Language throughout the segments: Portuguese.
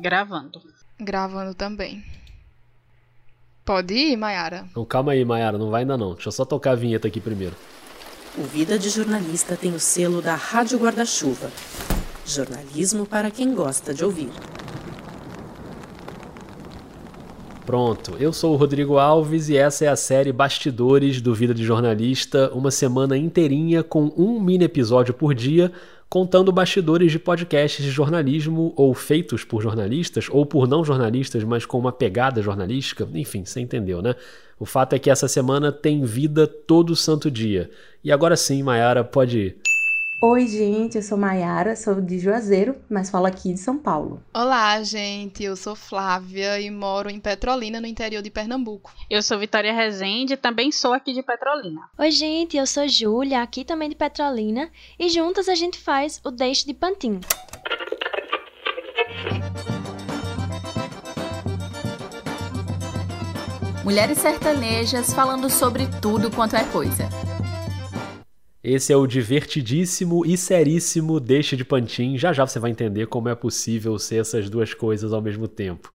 Gravando. Gravando também. Pode ir, Mayara? Não, calma aí, Mayara, não vai ainda não. Deixa eu só tocar a vinheta aqui primeiro. O Vida de Jornalista tem o selo da Rádio Guarda-Chuva. Jornalismo para quem gosta de ouvir. Pronto, eu sou o Rodrigo Alves e essa é a série Bastidores do Vida de Jornalista, uma semana inteirinha com um mini episódio por dia, contando bastidores de podcasts de jornalismo ou feitos por jornalistas ou por não jornalistas, mas com uma pegada jornalística, enfim, você entendeu, né? O fato é que essa semana tem vida todo santo dia. E agora sim, Mayara, pode ir. Oi, gente, eu sou Maiara, sou de Juazeiro, mas falo aqui de São Paulo. Olá, gente, eu sou Flávia e moro em Petrolina, no interior de Pernambuco. Eu sou Vitória Rezende, também sou aqui de Petrolina. Oi, gente, eu sou Júlia, aqui também de Petrolina, e juntas a gente faz o Deixe de Pantin. Mulheres sertanejas falando sobre tudo quanto é coisa. Esse é o divertidíssimo e seríssimo Deixe de Pantin. Já já você vai entender como é possível ser essas duas coisas ao mesmo tempo.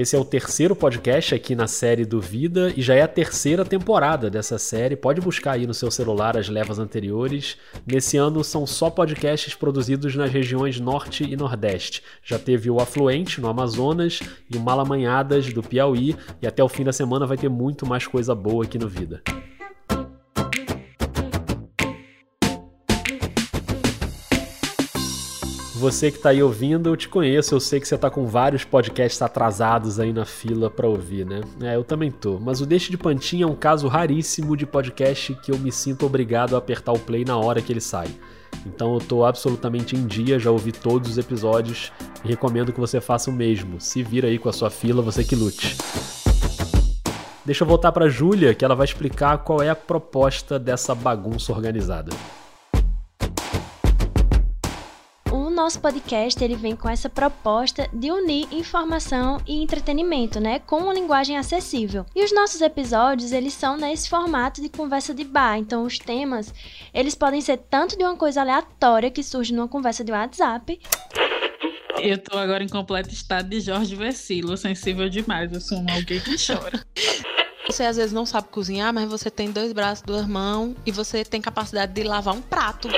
Esse é o terceiro podcast aqui na série do Vida e já é a terceira temporada dessa série. Pode buscar aí no seu celular as levas anteriores. Nesse ano são só podcasts produzidos nas regiões Norte e Nordeste. Já teve o Afluente no Amazonas e o Malamanhadas do Piauí e até o fim da semana vai ter muito mais coisa boa aqui no Vida. Você que está aí ouvindo, eu te conheço, eu sei que você está com vários podcasts atrasados aí na fila para ouvir, né? É, eu também tô. Mas o Deixe de Pantinha é um caso raríssimo de podcast que eu me sinto obrigado a apertar o play na hora que ele sai. Então eu tô absolutamente em dia, já ouvi todos os episódios e recomendo que você faça o mesmo. Se vira aí com a sua fila, você que lute. Deixa eu voltar para Júlia, que ela vai explicar qual é a proposta dessa bagunça organizada. Nosso podcast ele vem com essa proposta de unir informação e entretenimento, né, com uma linguagem acessível. E os nossos episódios eles são nesse formato de conversa de bar. Então os temas eles podem ser tanto de uma coisa aleatória que surge numa conversa de WhatsApp. Eu tô agora em completo estado de Jorge Versilo, sensível demais. Eu sou um alguém que chora. Você às vezes não sabe cozinhar, mas você tem dois braços, duas mãos e você tem capacidade de lavar um prato.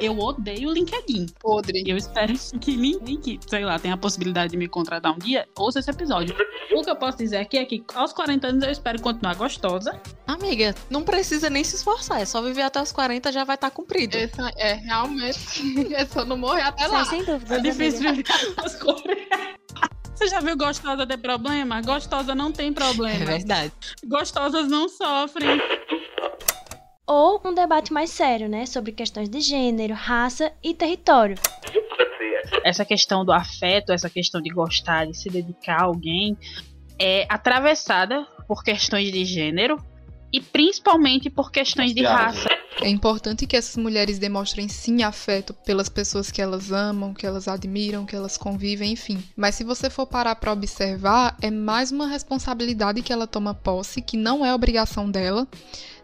Eu odeio o LinkedIn. Podre. Eu espero que ninguém que, sei lá, tenha a possibilidade de me contratar um dia, ouça esse episódio. O que eu posso dizer aqui é que aos 40 anos eu espero continuar gostosa. Amiga, não precisa nem se esforçar. É só viver até os 40 já vai estar tá cumprido. Essa é, realmente. É só não morrer até lá. Sem dúvida. É difícil viver até os 40. Você já viu gostosa ter problema? Gostosa não tem problema. É verdade. Gostosas não sofrem ou um debate mais sério, né, sobre questões de gênero, raça e território. Essa questão do afeto, essa questão de gostar, de se dedicar a alguém, é atravessada por questões de gênero e principalmente por questões de raça. É importante que essas mulheres demonstrem sim afeto pelas pessoas que elas amam, que elas admiram, que elas convivem, enfim. Mas se você for parar para observar, é mais uma responsabilidade que ela toma posse, que não é obrigação dela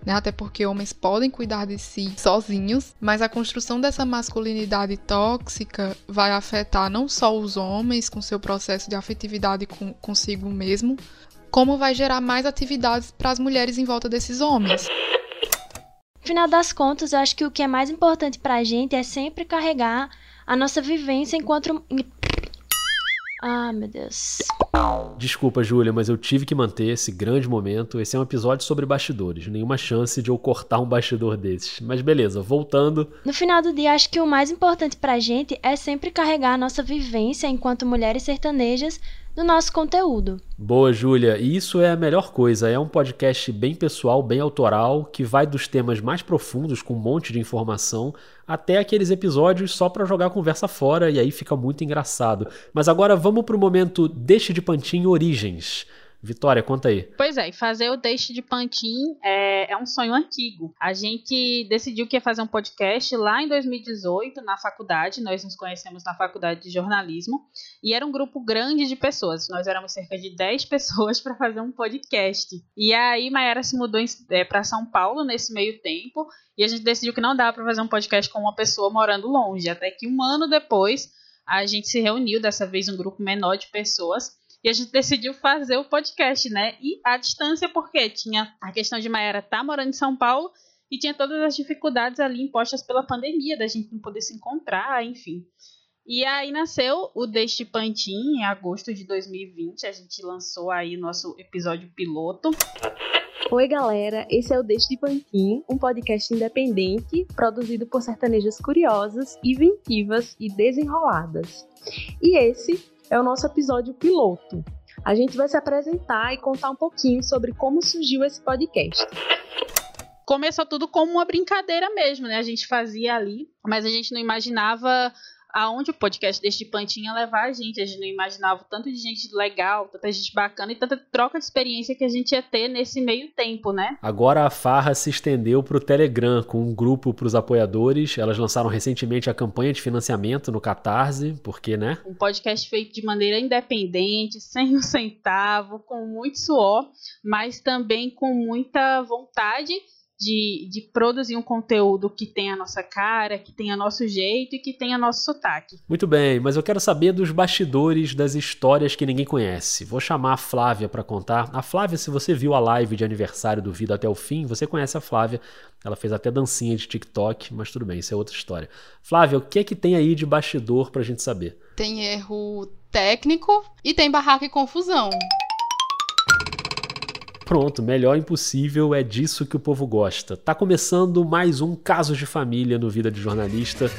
né? Até porque homens podem cuidar de si sozinhos, mas a construção dessa masculinidade tóxica vai afetar não só os homens com seu processo de afetividade com, consigo mesmo, como vai gerar mais atividades para as mulheres em volta desses homens. No final das contas, eu acho que o que é mais importante para a gente é sempre carregar a nossa vivência enquanto ah, meu Deus. Desculpa, Júlia, mas eu tive que manter esse grande momento. Esse é um episódio sobre bastidores. Nenhuma chance de eu cortar um bastidor desses. Mas beleza, voltando. No final do dia, acho que o mais importante pra gente é sempre carregar a nossa vivência enquanto mulheres sertanejas no nosso conteúdo. Boa, Júlia. E isso é a melhor coisa. É um podcast bem pessoal, bem autoral, que vai dos temas mais profundos, com um monte de informação, até aqueles episódios só para jogar a conversa fora, e aí fica muito engraçado. Mas agora vamos para o momento Deixe de Pantinho Origens. Vitória, conta aí. Pois é, fazer o Deixe de Pantin é, é um sonho antigo. A gente decidiu que ia fazer um podcast lá em 2018, na faculdade. Nós nos conhecemos na faculdade de jornalismo. E era um grupo grande de pessoas. Nós éramos cerca de 10 pessoas para fazer um podcast. E aí, Mayara se mudou é, para São Paulo nesse meio tempo. E a gente decidiu que não dava para fazer um podcast com uma pessoa morando longe. Até que um ano depois, a gente se reuniu, dessa vez um grupo menor de pessoas e a gente decidiu fazer o podcast, né? E à distância, porque tinha a questão de Maera estar tá morando em São Paulo e tinha todas as dificuldades ali impostas pela pandemia, da gente não poder se encontrar, enfim. E aí nasceu o Deste Pantin em agosto de 2020. A gente lançou aí nosso episódio piloto. Oi, galera. Esse é o Deste Pantin, um podcast independente produzido por sertanejas curiosas, inventivas e desenroladas. E esse é o nosso episódio piloto. A gente vai se apresentar e contar um pouquinho sobre como surgiu esse podcast. Começou tudo como uma brincadeira mesmo, né? A gente fazia ali, mas a gente não imaginava aonde o podcast deste Pantinha ia levar a gente. A gente não imaginava tanto de gente legal, tanta gente bacana e tanta troca de experiência que a gente ia ter nesse meio tempo, né? Agora a farra se estendeu para o Telegram, com um grupo para os apoiadores. Elas lançaram recentemente a campanha de financiamento no Catarse, porque, né? Um podcast feito de maneira independente, sem um centavo, com muito suor, mas também com muita vontade de, de produzir um conteúdo que tenha a nossa cara, que tenha nosso jeito e que tenha nosso sotaque. Muito bem, mas eu quero saber dos bastidores das histórias que ninguém conhece. Vou chamar a Flávia para contar. A Flávia, se você viu a live de aniversário do Vida até o fim, você conhece a Flávia. Ela fez até dancinha de TikTok, mas tudo bem, isso é outra história. Flávia, o que é que tem aí de bastidor pra gente saber? Tem erro técnico e tem barraca e confusão. Pronto, melhor impossível, é disso que o povo gosta. Tá começando mais um Casos de Família no Vida de Jornalista.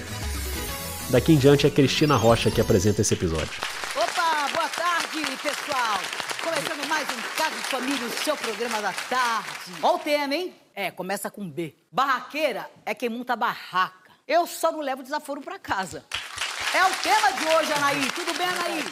Daqui em diante é Cristina Rocha que apresenta esse episódio. Opa, boa tarde, pessoal. Começando mais um Caso de Família, o seu programa da tarde. Olha o tema, hein? É, começa com B. Barraqueira é quem monta barraca. Eu só não levo desaforo para casa. É o tema de hoje, Anaí. Tudo bem, Anaí?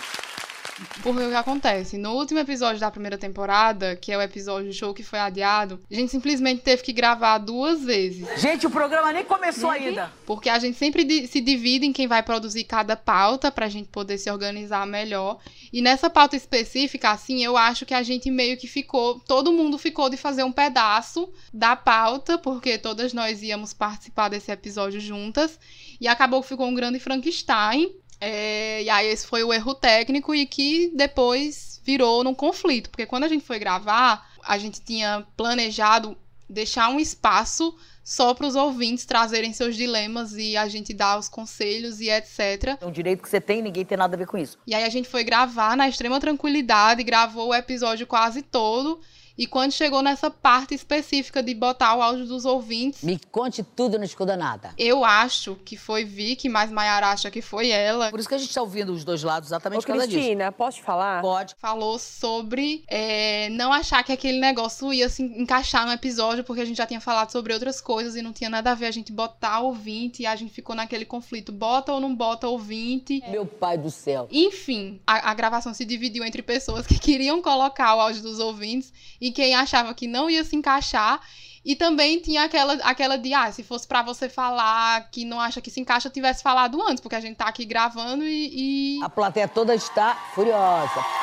Porque o que acontece? No último episódio da primeira temporada, que é o episódio show que foi adiado, a gente simplesmente teve que gravar duas vezes. Gente, o programa nem começou ainda. Porque a gente sempre se divide em quem vai produzir cada pauta pra gente poder se organizar melhor. E nessa pauta específica, assim, eu acho que a gente meio que ficou. Todo mundo ficou de fazer um pedaço da pauta, porque todas nós íamos participar desse episódio juntas. E acabou que ficou um grande Frankenstein. É, e aí esse foi o erro técnico e que depois virou num conflito, porque quando a gente foi gravar, a gente tinha planejado deixar um espaço só para os ouvintes trazerem seus dilemas e a gente dar os conselhos e etc. É um direito que você tem, ninguém tem nada a ver com isso. E aí a gente foi gravar na extrema tranquilidade, gravou o episódio quase todo e quando chegou nessa parte específica de botar o áudio dos ouvintes. Me conte tudo, não escuta nada. Eu acho que foi Vicky, mas Mayara acha que foi ela. Por isso que a gente está ouvindo os dois lados, exatamente Ô, por causa Cristina, disso. posso te falar? Pode. Falou sobre é, não achar que aquele negócio ia se encaixar no episódio, porque a gente já tinha falado sobre outras coisas e não tinha nada a ver a gente botar ouvinte e a gente ficou naquele conflito: bota ou não bota ouvinte. Meu pai do céu. Enfim, a, a gravação se dividiu entre pessoas que queriam colocar o áudio dos ouvintes e quem achava que não ia se encaixar. E também tinha aquela, aquela de, ah, se fosse para você falar que não acha que se encaixa, tivesse falado antes, porque a gente tá aqui gravando e, e... A plateia toda está furiosa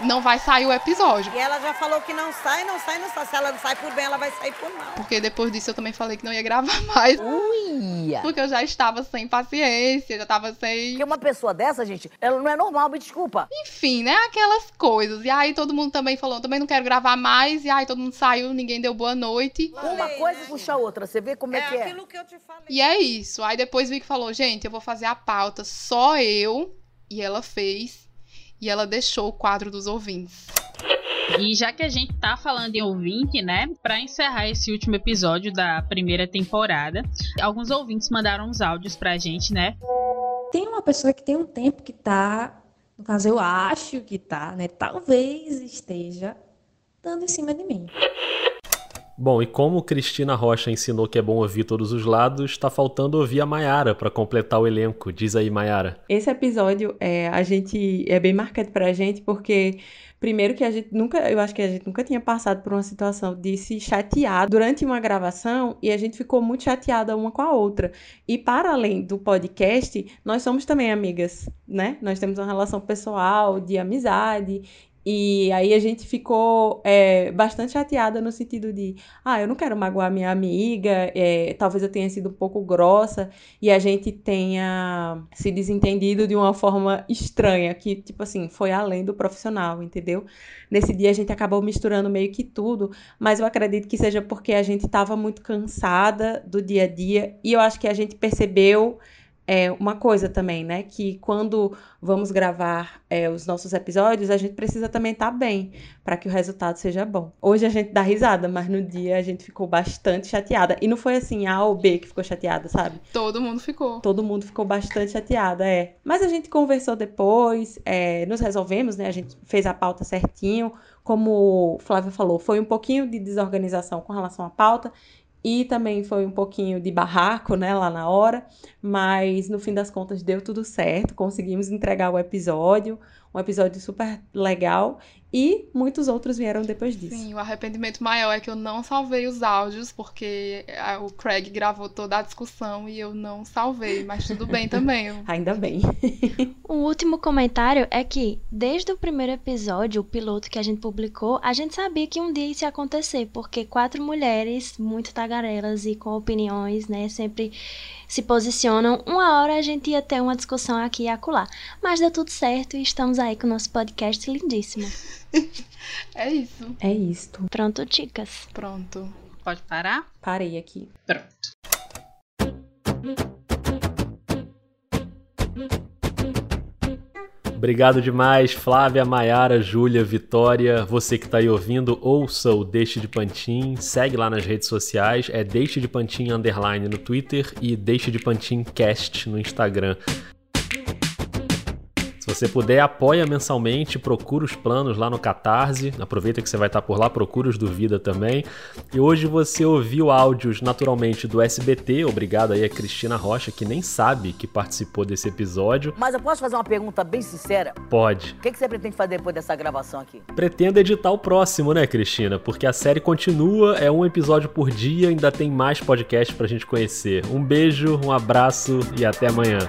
não vai sair o episódio. E ela já falou que não sai, não sai, não sai. Se ela não sai por bem, ela vai sair por mal. Porque depois disso eu também falei que não ia gravar mais. Ui! Porque eu já estava sem paciência, já estava sem. Porque uma pessoa dessa, gente, ela não é normal, me desculpa. Enfim, né? Aquelas coisas. E aí todo mundo também falou, também não quero gravar mais. E aí todo mundo saiu, ninguém deu boa noite. Uma coisa puxa a outra, você vê como é, é que é. aquilo que eu te falei. E é isso. Aí depois vi que falou, gente, eu vou fazer a pauta só eu. E ela fez e ela deixou o quadro dos ouvintes. E já que a gente tá falando em ouvinte, né, para encerrar esse último episódio da primeira temporada, alguns ouvintes mandaram uns áudios pra gente, né? Tem uma pessoa que tem um tempo que tá, no caso eu acho que tá, né, talvez esteja dando em cima de mim. Bom, e como Cristina Rocha ensinou que é bom ouvir todos os lados, está faltando ouvir a Maiara para completar o elenco. Diz aí, Maiara. Esse episódio é a gente é bem marcante pra gente porque Primeiro que a gente nunca, eu acho que a gente nunca tinha passado por uma situação de se chatear durante uma gravação e a gente ficou muito chateada uma com a outra. E para além do podcast, nós somos também amigas, né? Nós temos uma relação pessoal, de amizade e aí a gente ficou é, bastante chateada no sentido de, ah, eu não quero magoar minha amiga, é, talvez eu tenha sido um pouco grossa e a gente tenha se desentendido de uma forma estranha, que, tipo assim, foi além do profissional, entendeu? Nesse dia a gente acabou misturando meio que tudo, mas eu acredito que seja porque a gente estava muito cansada do dia a dia e eu acho que a gente percebeu é uma coisa também, né? Que quando vamos gravar é, os nossos episódios, a gente precisa também estar tá bem para que o resultado seja bom. Hoje a gente dá risada, mas no dia a gente ficou bastante chateada. E não foi assim A ou B que ficou chateada, sabe? Todo mundo ficou. Todo mundo ficou bastante chateada, é. Mas a gente conversou depois, é, nos resolvemos, né? A gente fez a pauta certinho. Como Flávia falou, foi um pouquinho de desorganização com relação à pauta e também foi um pouquinho de barraco, né, lá na hora, mas no fim das contas deu tudo certo, conseguimos entregar o episódio, um episódio super legal e muitos outros vieram depois disso. Sim, o arrependimento maior é que eu não salvei os áudios, porque o Craig gravou toda a discussão e eu não salvei, mas tudo bem também. Ainda bem. o último comentário é que, desde o primeiro episódio, o piloto que a gente publicou, a gente sabia que um dia isso ia acontecer, porque quatro mulheres muito tagarelas e com opiniões, né, sempre se posicionam, uma hora a gente ia ter uma discussão aqui e acolá. Mas deu tudo certo e estamos aí com o nosso podcast lindíssimo. é isso. É isto. Pronto, dicas. Pronto. Pode parar? Parei aqui. Pronto. Obrigado demais, Flávia, Maiara, Júlia, Vitória. Você que está aí ouvindo, ouça o Deixe de Pantin. Segue lá nas redes sociais. É Deixe de Pantin Underline no Twitter e Deixe de Pantin Cast no Instagram. Se você puder, apoia mensalmente, procura os planos lá no Catarse. Aproveita que você vai estar por lá, procura os do Vida também. E hoje você ouviu áudios naturalmente do SBT. Obrigado aí a Cristina Rocha, que nem sabe que participou desse episódio. Mas eu posso fazer uma pergunta bem sincera? Pode. O que, que você pretende fazer depois dessa gravação aqui? Pretendo editar o próximo, né, Cristina? Porque a série continua, é um episódio por dia, ainda tem mais podcast pra gente conhecer. Um beijo, um abraço e até amanhã.